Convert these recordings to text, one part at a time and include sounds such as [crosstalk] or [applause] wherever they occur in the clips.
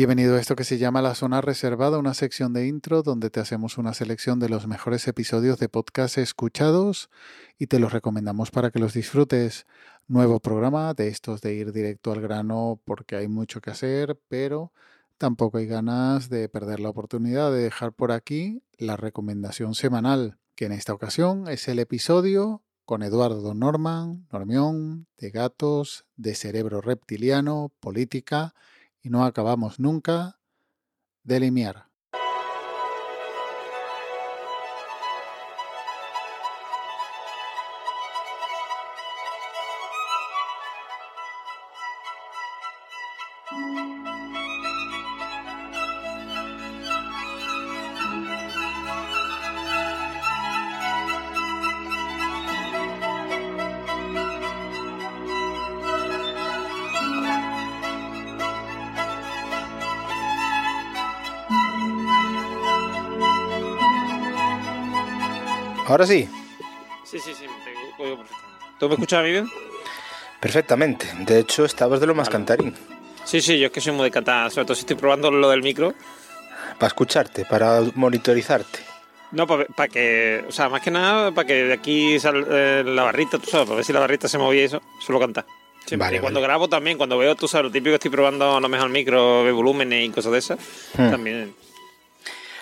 Bienvenido a esto que se llama La Zona Reservada, una sección de intro donde te hacemos una selección de los mejores episodios de podcast escuchados y te los recomendamos para que los disfrutes. Nuevo programa de estos de ir directo al grano porque hay mucho que hacer, pero tampoco hay ganas de perder la oportunidad de dejar por aquí la recomendación semanal, que en esta ocasión es el episodio con Eduardo Norman, Normión, de gatos, de cerebro reptiliano, política y no acabamos nunca de limiar. ¿Ahora sí? Sí, sí, sí, te oigo perfectamente. ¿Tú me escuchas a mí bien? Perfectamente. De hecho, estabas de lo más Vale. cantarín. Sí, sí, yo es que soy muy de cantar, sobre todo si estoy probando lo del micro. Para escucharte, para monitorizarte. No, para que, o sea, más que nada, para que de aquí sal, eh, la barrita, tú sabes, para ver si la barrita se movía y eso, solo cantar. Siempre. Vale, y cuando vale. grabo también, cuando veo, tú sabes, lo típico estoy probando a lo mejor el micro, de volúmenes y cosas de esas, Hmm. también.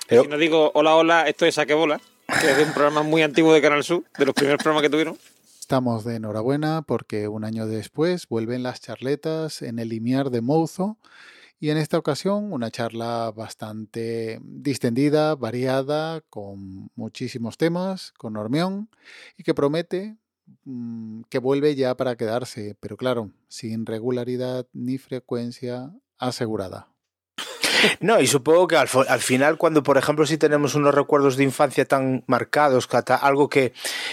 Pero- Si no digo hola, hola, esto es Saque Bola, es un programa muy antiguo de Canal Sur, de los primeros programas que tuvieron. Estamos de enhorabuena porque un año después vuelven las charletas en el limiar de Mouzo y en esta ocasión una charla bastante distendida, variada, con muchísimos temas, con Normión y que promete mm, que vuelve ya para quedarse, pero claro, sin regularidad ni frecuencia asegurada. No, y supongo que al, al final, cuando, por ejemplo, si tenemos unos recuerdos de infancia tan marcados, algo que,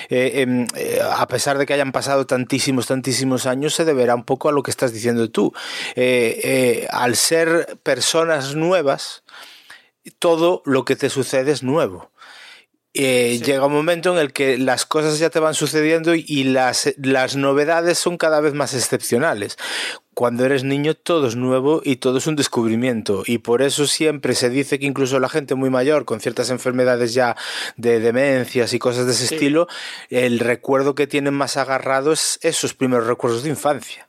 eh, em, eh, a pesar de que hayan pasado tantísimos, tantísimos años, se deberá un poco a lo que estás diciendo tú. Eh, al ser personas nuevas, todo lo que te sucede es nuevo. Eh, Sí. Llega un momento en el que las cosas ya te van sucediendo y las, las novedades son cada vez más excepcionales. Cuando eres niño todo es nuevo y todo es un descubrimiento y por eso siempre se dice que incluso la gente muy mayor con ciertas enfermedades ya de demencias y cosas de ese Sí. estilo, el recuerdo que tienen más agarrado es esos primeros recuerdos de infancia.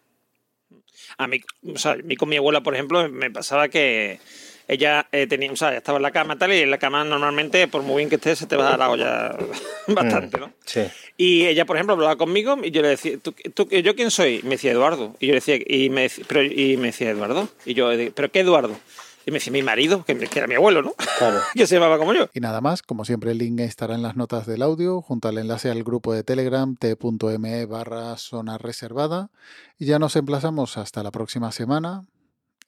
A mí, o sea, a mí con mi abuela, por ejemplo, me pasaba que ella eh, tenía, o sea, estaba en la cama tal, y en la cama normalmente, por muy bien que estés, se te va a dar la olla [laughs] bastante, ¿no? Sí. Y ella, por ejemplo, hablaba conmigo y yo le decía, ¿Tú, tú- ¿yo quién soy? Y me decía Eduardo. Y yo le decía, y me, dec- pero, y me decía Eduardo. Y yo, de- ¿pero qué Eduardo? Y me decía, mi marido, que, que era mi abuelo, ¿no? Claro. [laughs] que se llamaba como yo. Y nada más, como siempre el link estará en las notas del audio, junto al enlace al grupo de Telegram t.me barra zona reservada. Y ya nos emplazamos hasta la próxima semana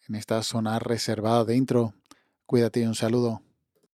en esta zona reservada de intro. Cuídate y un saludo.